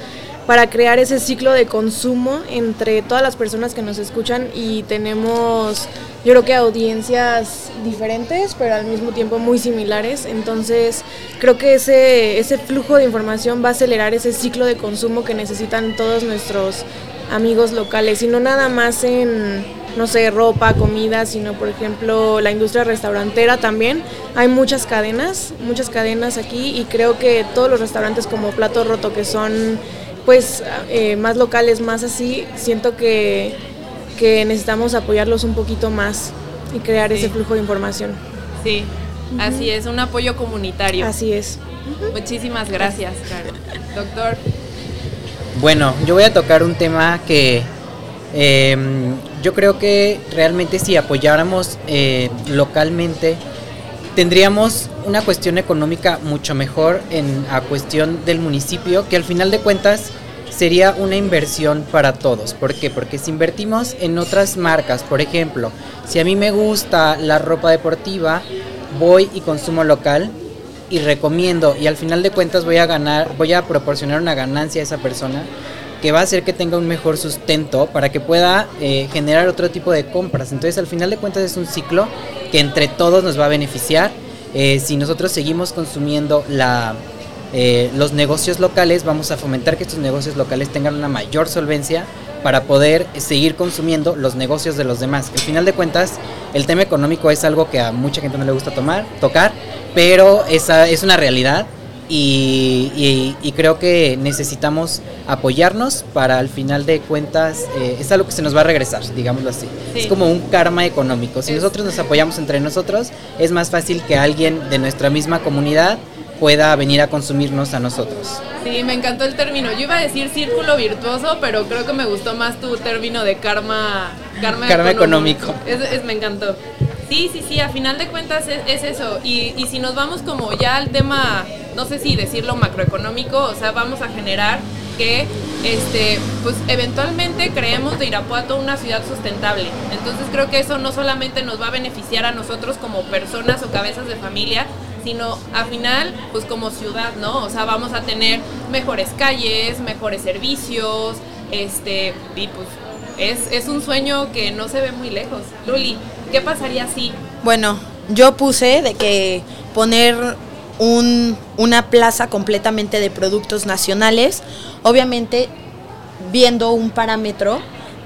para crear ese ciclo de consumo entre todas las personas que nos escuchan y tenemos, yo creo que audiencias diferentes, pero al mismo tiempo muy similares. Entonces, creo que ese, ese flujo de información va a acelerar ese ciclo de consumo que necesitan todos nuestros amigos locales y no nada más en, no sé, ropa, comida, sino por ejemplo la industria restaurantera también. Hay muchas cadenas, muchas cadenas aquí y creo que todos los restaurantes como Plato Roto que son pues eh, más locales, más así, siento que, que necesitamos apoyarlos un poquito más y crear ese flujo de información. Sí, así es, un apoyo comunitario. Así es. Muchísimas gracias. Doctor, Bueno, yo voy a tocar un tema que eh, yo creo que realmente si apoyáramos eh, localmente, tendríamos una cuestión económica mucho mejor en a cuestión del municipio, que al final de cuentas sería una inversión para todos. ¿Por qué? Porque si invertimos en otras marcas, por ejemplo, si a mí me gusta la ropa deportiva, voy y consumo local y recomiendo y al final de cuentas voy a ganar, voy a proporcionar una ganancia a esa persona que va a hacer que tenga un mejor sustento para que pueda eh, generar otro tipo de compras. Entonces al final de cuentas es un ciclo que entre todos nos va a beneficiar. Eh, si nosotros seguimos consumiendo la, eh, los negocios locales, vamos a fomentar que estos negocios locales tengan una mayor solvencia para poder seguir consumiendo los negocios de los demás. Al final de cuentas, el tema económico es algo que a mucha gente no le gusta tomar, tocar, pero esa es una realidad y, y- y creo que necesitamos apoyarnos para al final de cuentas, eh, es algo que se nos va a regresar, digámoslo así. Sí. Es como un karma económico. Si Es- nosotros nos apoyamos entre nosotros, es más fácil que alguien de nuestra misma comunidad pueda venir a consumirnos a nosotros. sí, me encantó el término. Yo iba a decir círculo virtuoso, pero creo que me gustó más tu término de karma, karma, Karma económico. Es, es- me encantó. Sí, sí, sí, a final de cuentas es, es eso. Y, y si nos vamos como ya al tema, no sé si decirlo macroeconómico, o sea, vamos a generar que este pues eventualmente creemos de Irapuato una ciudad sustentable. Entonces creo que eso no solamente nos va a beneficiar a nosotros como personas o cabezas de familia, sino a final pues como ciudad, ¿no? O sea, vamos a tener mejores calles, mejores servicios, este, y pues es, es un sueño que no se ve muy lejos. Luli, ¿qué pasaría si Bueno, yo puse de que poner un- una plaza completamente de productos nacionales, obviamente viendo un parámetro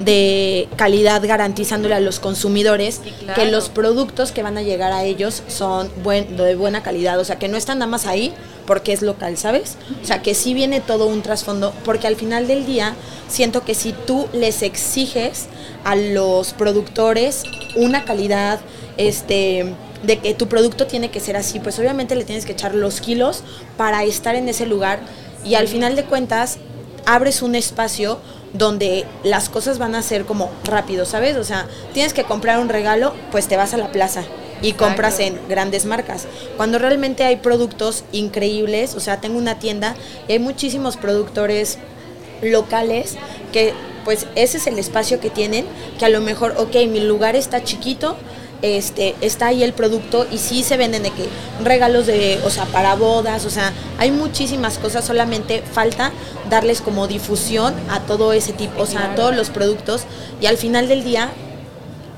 de calidad garantizándole a los consumidores que los productos que van a llegar a ellos son buen, de buena calidad, o sea, que no están nada más ahí porque es local, ¿sabes? O sea, que sí viene todo un trasfondo, porque al final del día siento que si tú les exiges a los productores una calidad, este de que tu producto tiene que ser así, pues obviamente le tienes que echar los kilos para estar en ese lugar y al final de cuentas abres un espacio donde las cosas van a ser como rápido, ¿sabes? O sea, tienes que comprar un regalo, pues te vas a la plaza y compras en grandes marcas. Cuando realmente hay productos increíbles, o sea, tengo una tienda y hay muchísimos productores locales que pues ese es el espacio que tienen, que a lo mejor, ok, mi lugar está chiquito, este, está ahí el producto y sí se venden de que regalos de, o sea, para bodas, o sea, hay muchísimas cosas, solamente falta darles como difusión a todo ese tipo, o sea, a todos los productos y al final del día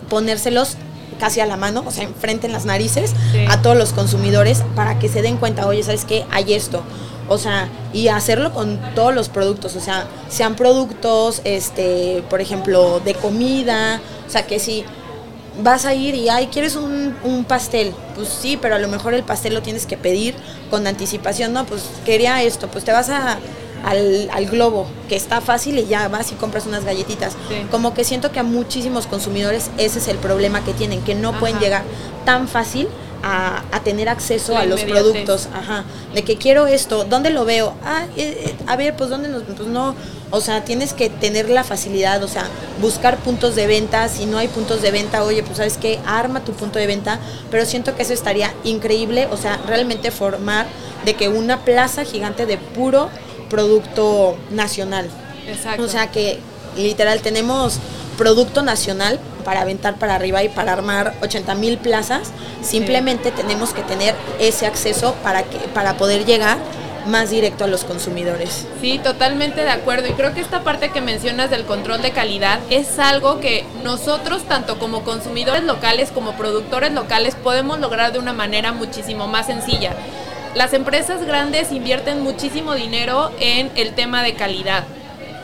ponérselos casi a la mano, o sea, enfrente en las narices a todos los consumidores para que se den cuenta, oye, ¿sabes qué? Hay esto. O sea, y hacerlo con todos los productos, o sea, sean productos, este, por ejemplo, de comida, o sea, que si vas a ir y, ay, ¿quieres un, un, pastel? Pues sí, pero a lo mejor el pastel lo tienes que pedir con anticipación, no, pues quería esto, pues te vas a, al, al globo, que está fácil y ya vas y compras unas galletitas. Como que siento que a muchísimos consumidores ese es el problema que tienen, que no pueden llegar tan fácil a, a, tener acceso a los productos, ajá, de que quiero esto, ¿dónde lo veo? Ah, eh, eh, a ver, pues dónde nos, pues no, o sea, tienes que tener la facilidad, o sea, buscar puntos de venta, si no hay puntos de venta, oye, pues sabes qué, arma tu punto de venta, pero siento que eso estaría increíble, o sea, realmente formar de que una plaza gigante de puro producto nacional. Exacto. O sea que literal tenemos producto nacional para aventar para arriba y para armar 80 mil plazas, simplemente tenemos que tener ese acceso para, que, para poder llegar más directo a los consumidores. Sí, totalmente de acuerdo. Y creo que esta parte que mencionas del control de calidad es algo que nosotros, tanto como consumidores locales como productores locales, podemos lograr de una manera muchísimo más sencilla. Las empresas grandes invierten muchísimo dinero en el tema de calidad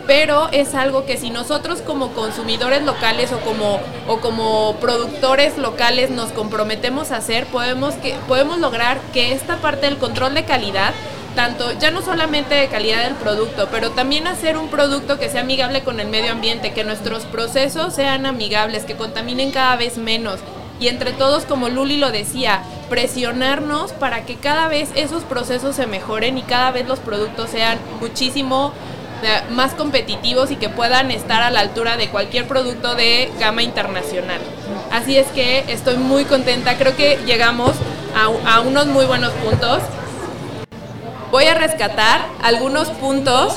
pero es algo que si nosotros como consumidores locales o como, o como productores locales nos comprometemos a hacer, podemos, que, podemos lograr que esta parte del control de calidad tanto, ya no solamente de calidad del producto, pero también hacer un producto que sea amigable con el medio ambiente, que nuestros procesos sean amigables, que contaminen cada vez menos. Y entre todos, como Luli lo decía, presionarnos para que cada vez esos procesos se mejoren y cada vez los productos sean muchísimo más competitivos y que puedan estar a la altura de cualquier producto de gama internacional. Así es que estoy muy contenta, creo que llegamos a, a unos muy buenos puntos. Voy a rescatar algunos puntos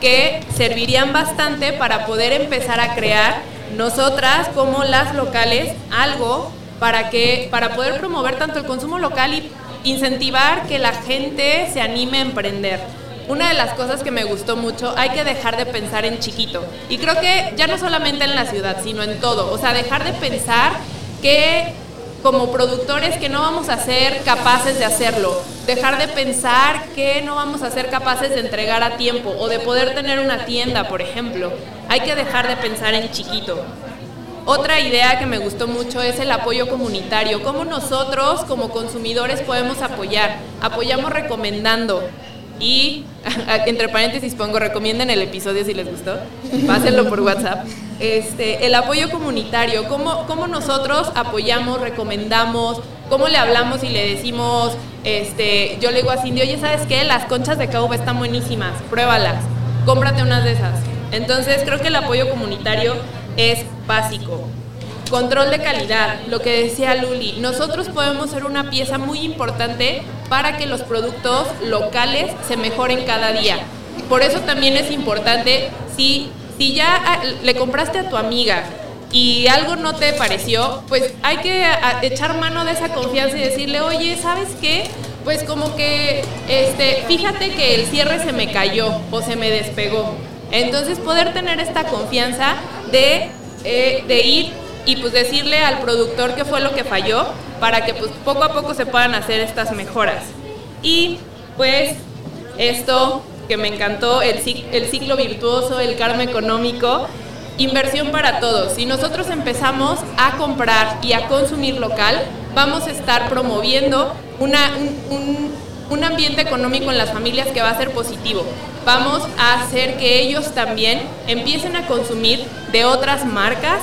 que servirían bastante para poder empezar a crear nosotras como las locales algo para que para poder promover tanto el consumo local y incentivar que la gente se anime a emprender una de las cosas que me gustó mucho, hay que dejar de pensar en chiquito. Y creo que ya no solamente en la ciudad, sino en todo. O sea, dejar de pensar que como productores que no vamos a ser capaces de hacerlo. Dejar de pensar que no vamos a ser capaces de entregar a tiempo o de poder tener una tienda, por ejemplo. Hay que dejar de pensar en chiquito. Otra idea que me gustó mucho es el apoyo comunitario. Cómo nosotros como consumidores podemos apoyar. Apoyamos recomendando. Y entre paréntesis pongo, recomienden el episodio si les gustó, pásenlo por WhatsApp. Este, el apoyo comunitario, cómo, cómo nosotros apoyamos, recomendamos, cómo le hablamos y le decimos, este, yo le digo a Cindy, oye, ¿sabes qué? Las conchas de caoba están buenísimas, pruébalas, cómprate unas de esas. Entonces creo que el apoyo comunitario es básico. Control de calidad, lo que decía Luli, nosotros podemos ser una pieza muy importante para que los productos locales se mejoren cada día. Por eso también es importante, si, si ya ah, le compraste a tu amiga y algo no te pareció, pues hay que echar mano de esa confianza y decirle, oye, ¿sabes qué? Pues como que, este, fíjate que el cierre se me cayó o se me despegó. Entonces poder tener esta confianza de, eh, de ir y pues decirle al productor qué fue lo que falló para que pues poco a poco se puedan hacer estas mejoras. Y pues esto que me encantó, el, el ciclo virtuoso, el karma económico, inversión para todos. Si nosotros empezamos a comprar y a consumir local, vamos a estar promoviendo una, un, un ambiente económico en las familias que va a ser positivo. Vamos a hacer que ellos también empiecen a consumir de otras marcas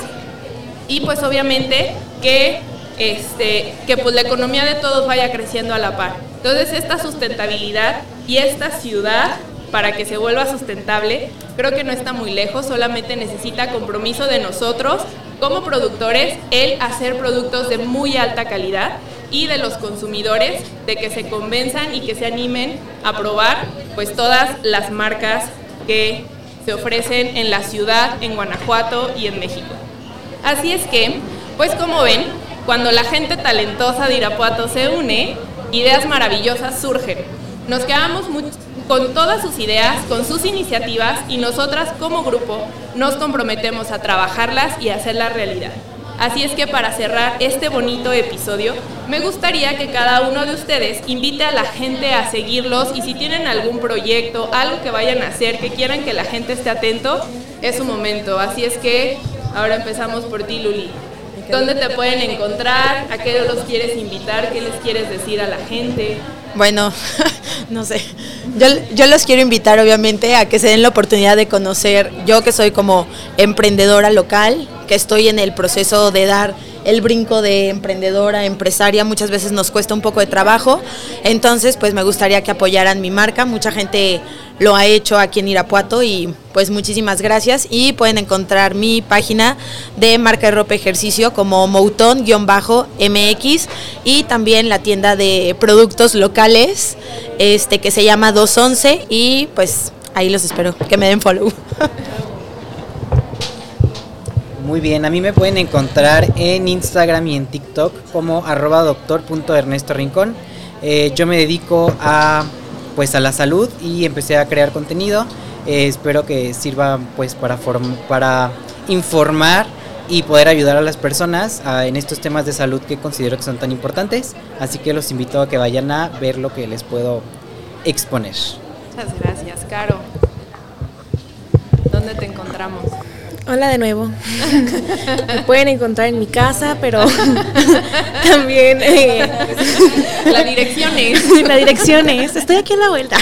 y pues obviamente que este, que pues la economía de todos vaya creciendo a la par. Entonces esta sustentabilidad y esta ciudad para que se vuelva sustentable, creo que no está muy lejos, solamente necesita compromiso de nosotros como productores, el hacer productos de muy alta calidad y de los consumidores de que se convenzan y que se animen a probar pues todas las marcas que se ofrecen en la ciudad, en Guanajuato y en México. Así es que, pues como ven, cuando la gente talentosa de Irapuato se une, ideas maravillosas surgen. Nos quedamos con todas sus ideas, con sus iniciativas y nosotras como grupo nos comprometemos a trabajarlas y hacerlas realidad. Así es que para cerrar este bonito episodio, me gustaría que cada uno de ustedes invite a la gente a seguirlos y si tienen algún proyecto, algo que vayan a hacer, que quieran que la gente esté atento, es su momento. Así es que ahora empezamos por ti, Luli. ¿Dónde te pueden encontrar? ¿A qué los quieres invitar? ¿Qué les quieres decir a la gente? Bueno, no sé. Yo, yo, los quiero invitar, obviamente, a que se den la oportunidad de conocer, yo que soy como emprendedora local, que estoy en el proceso de dar el brinco de emprendedora, empresaria, muchas veces nos cuesta un poco de trabajo. Entonces, pues me gustaría que apoyaran mi marca. Mucha gente lo ha hecho aquí en Irapuato y pues muchísimas gracias. Y pueden encontrar mi página de marca de ropa ejercicio como Mouton-MX y también la tienda de productos locales este que se llama 211 y pues ahí los espero, que me den follow. Muy bien, a mí me pueden encontrar en Instagram y en TikTok como arroba Rincón. Eh, yo me dedico a pues a la salud y empecé a crear contenido. Eh, espero que sirva pues para, para informar y poder ayudar a las personas en estos temas de salud que considero que son tan importantes. Así que los invito a que vayan a ver lo que les puedo exponer. Muchas gracias, Caro. ¿Dónde te encontramos? Hola de nuevo. Me pueden encontrar en mi casa, pero también... Eh, la dirección es. La dirección es. Estoy aquí a la vuelta.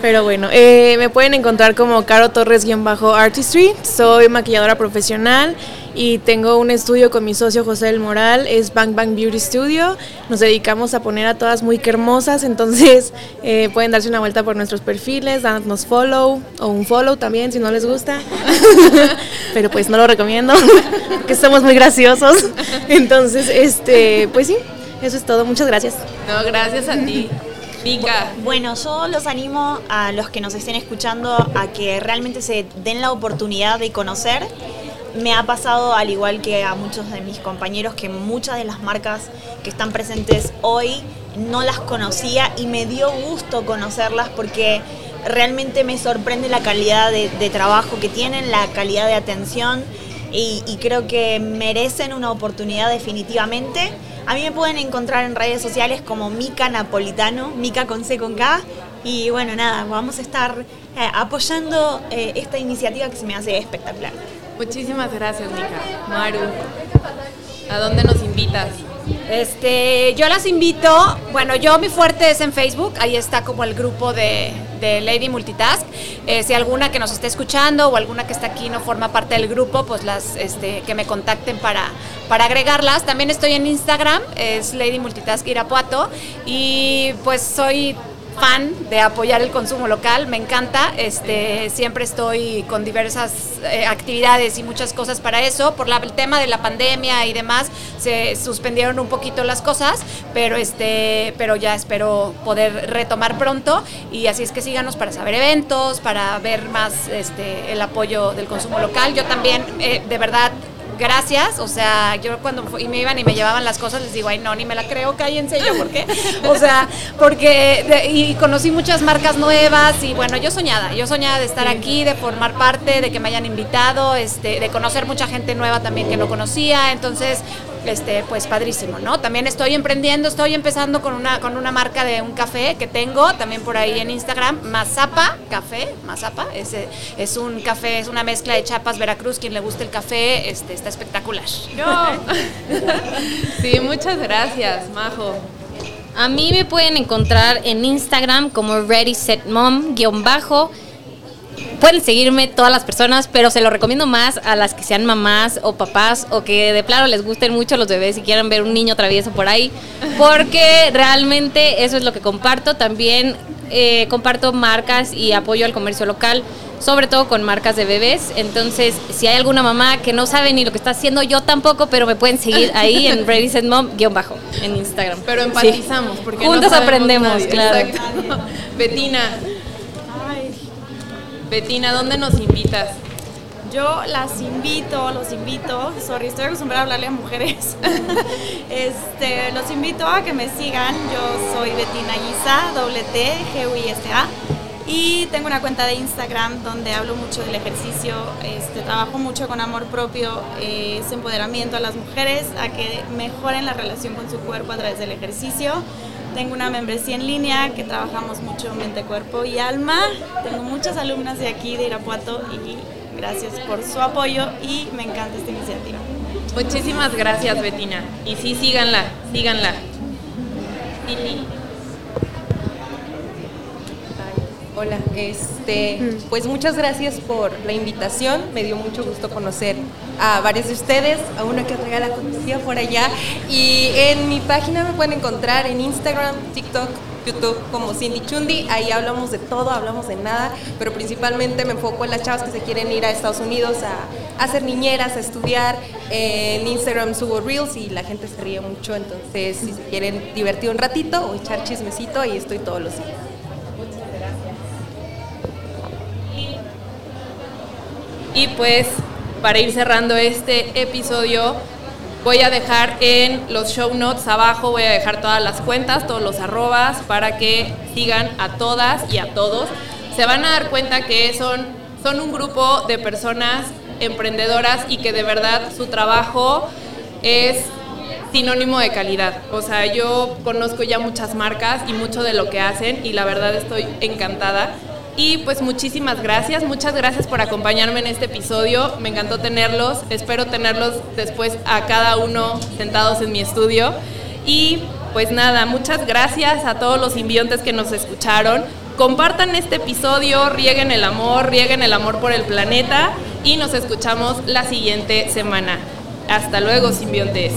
Pero bueno, eh, me pueden encontrar como Caro Torres-Artistry. Soy maquilladora profesional y tengo un estudio con mi socio José del Moral, es Bang Bang Beauty Studio. Nos dedicamos a poner a todas muy hermosas, entonces eh, pueden darse una vuelta por nuestros perfiles, darnos follow o un follow también si no les gusta. Pero pues no lo recomiendo, porque somos muy graciosos. Entonces, este, pues sí, eso es todo. Muchas gracias. No, gracias a ti. Bueno, yo los animo a los que nos estén escuchando a que realmente se den la oportunidad de conocer me ha pasado, al igual que a muchos de mis compañeros, que muchas de las marcas que están presentes hoy no las conocía y me dio gusto conocerlas porque realmente me sorprende la calidad de, trabajo que tienen, la calidad de atención y, creo que merecen una oportunidad definitivamente. A mí me pueden encontrar en redes sociales como Mica Napolitano, Mica con C con K. Y bueno, nada, vamos a estar eh, apoyando eh, esta iniciativa que se me hace espectacular. Muchísimas gracias, Nika. Maru, ¿a dónde nos invitas? Este, yo las invito, bueno, yo mi fuerte es en Facebook, ahí está como el grupo de, Lady Multitask. Eh, si alguna que nos esté escuchando o alguna que está aquí no forma parte del grupo, pues las este, que me contacten para, para agregarlas. También estoy en Instagram, es Lady Multitask Irapuato, y pues soy fan de apoyar el consumo local, me encanta, este, siempre estoy con diversas eh, actividades y muchas cosas para eso, por el tema de la pandemia y demás, se suspendieron un poquito las cosas, pero, este, pero ya espero poder retomar pronto y así es que síganos para saber eventos, para ver más este, el apoyo del consumo local. Yo también, eh, de verdad, gracias. O sea, yo cuando y me iban y me llevaban las cosas, les digo, ay, no, ni me la creo, cállense yo, ¿por qué? O sea, porque, y conocí muchas marcas nuevas y bueno, yo soñada, yo soñada de estar aquí, de formar parte, de que me hayan invitado, este, de conocer mucha gente nueva también que no conocía. Entonces, este, pues padrísimo, ¿no? También estoy emprendiendo, estoy empezando con una, con una marca de un café que tengo, también por ahí en Instagram, Mazapa Café, Mazapa, ese es un café, es una mezcla de Chiapas, Veracruz, quien le guste el café, este, está espectacular. sí, muchas gracias, Majo. A mí me pueden encontrar en Instagram como Ready Set Mom, guion bajo. Pueden seguirme todas las personas, pero se lo recomiendo más a las que sean mamás o papás o que de plano les gusten mucho los bebés y quieran ver un niño travieso por ahí, porque realmente eso es lo que comparto. También eh, comparto marcas y apoyo al comercio local sobre todo con marcas de bebés. Entonces, si hay alguna mamá que no sabe ni lo que está haciendo, yo tampoco, pero me pueden seguir ahí en Ready Set Mom, guion bajo, en Instagram. Pero empatizamos, porque Juntos aprendemos, claro. Exacto. Betina. Betina, ¿dónde nos invitas? Yo las invito, los invito, sorry, estoy acostumbrada a hablarle a mujeres. este, los invito a que me sigan. Yo soy Betina Guisa, doble T, G U I S A. Y tengo una cuenta de Instagram donde hablo mucho del ejercicio, este, trabajo mucho con amor propio, eh, es empoderamiento a las mujeres, a que mejoren la relación con su cuerpo a través del ejercicio. Tengo una membresía en línea que trabajamos mucho mente, cuerpo y alma. Tengo muchas alumnas de aquí, de Irapuato, y gracias por su apoyo y me encanta esta iniciativa. Muchísimas gracias, Betina. Y sí, síganla, síganla. Hola, este, pues muchas gracias por la invitación. Me dio mucho gusto conocer a varios de ustedes, a una que otra conocía por allá. Y en mi página me pueden encontrar en Instagram, TikTok, YouTube como Cindy Chundi. Ahí hablamos de todo, hablamos de nada, pero principalmente me enfoco en las chavas que se quieren ir a Estados Unidos a, hacer niñeras, a estudiar. En Instagram subo reels y la gente se ríe mucho. Entonces, si se quieren divertir un ratito o echar chismecito, ahí estoy todos los días. Y pues para ir cerrando este episodio, voy a dejar en los show notes abajo, voy a dejar todas las cuentas, todos los arrobas, para que sigan a todas y a todos. Se van a dar cuenta que son, son un grupo de personas emprendedoras y que de verdad su trabajo es sinónimo de calidad. O sea, yo conozco ya muchas marcas y mucho de lo que hacen y la verdad estoy encantada. Y pues muchísimas gracias, muchas gracias por acompañarme en este episodio. Me encantó tenerlos, espero tenerlos después a cada uno sentados en mi estudio. Y pues nada, muchas gracias a todos los inviontes que nos escucharon. Compartan este episodio, rieguen el amor, rieguen el amor por el planeta y nos escuchamos la siguiente semana. Hasta luego, simbiontes.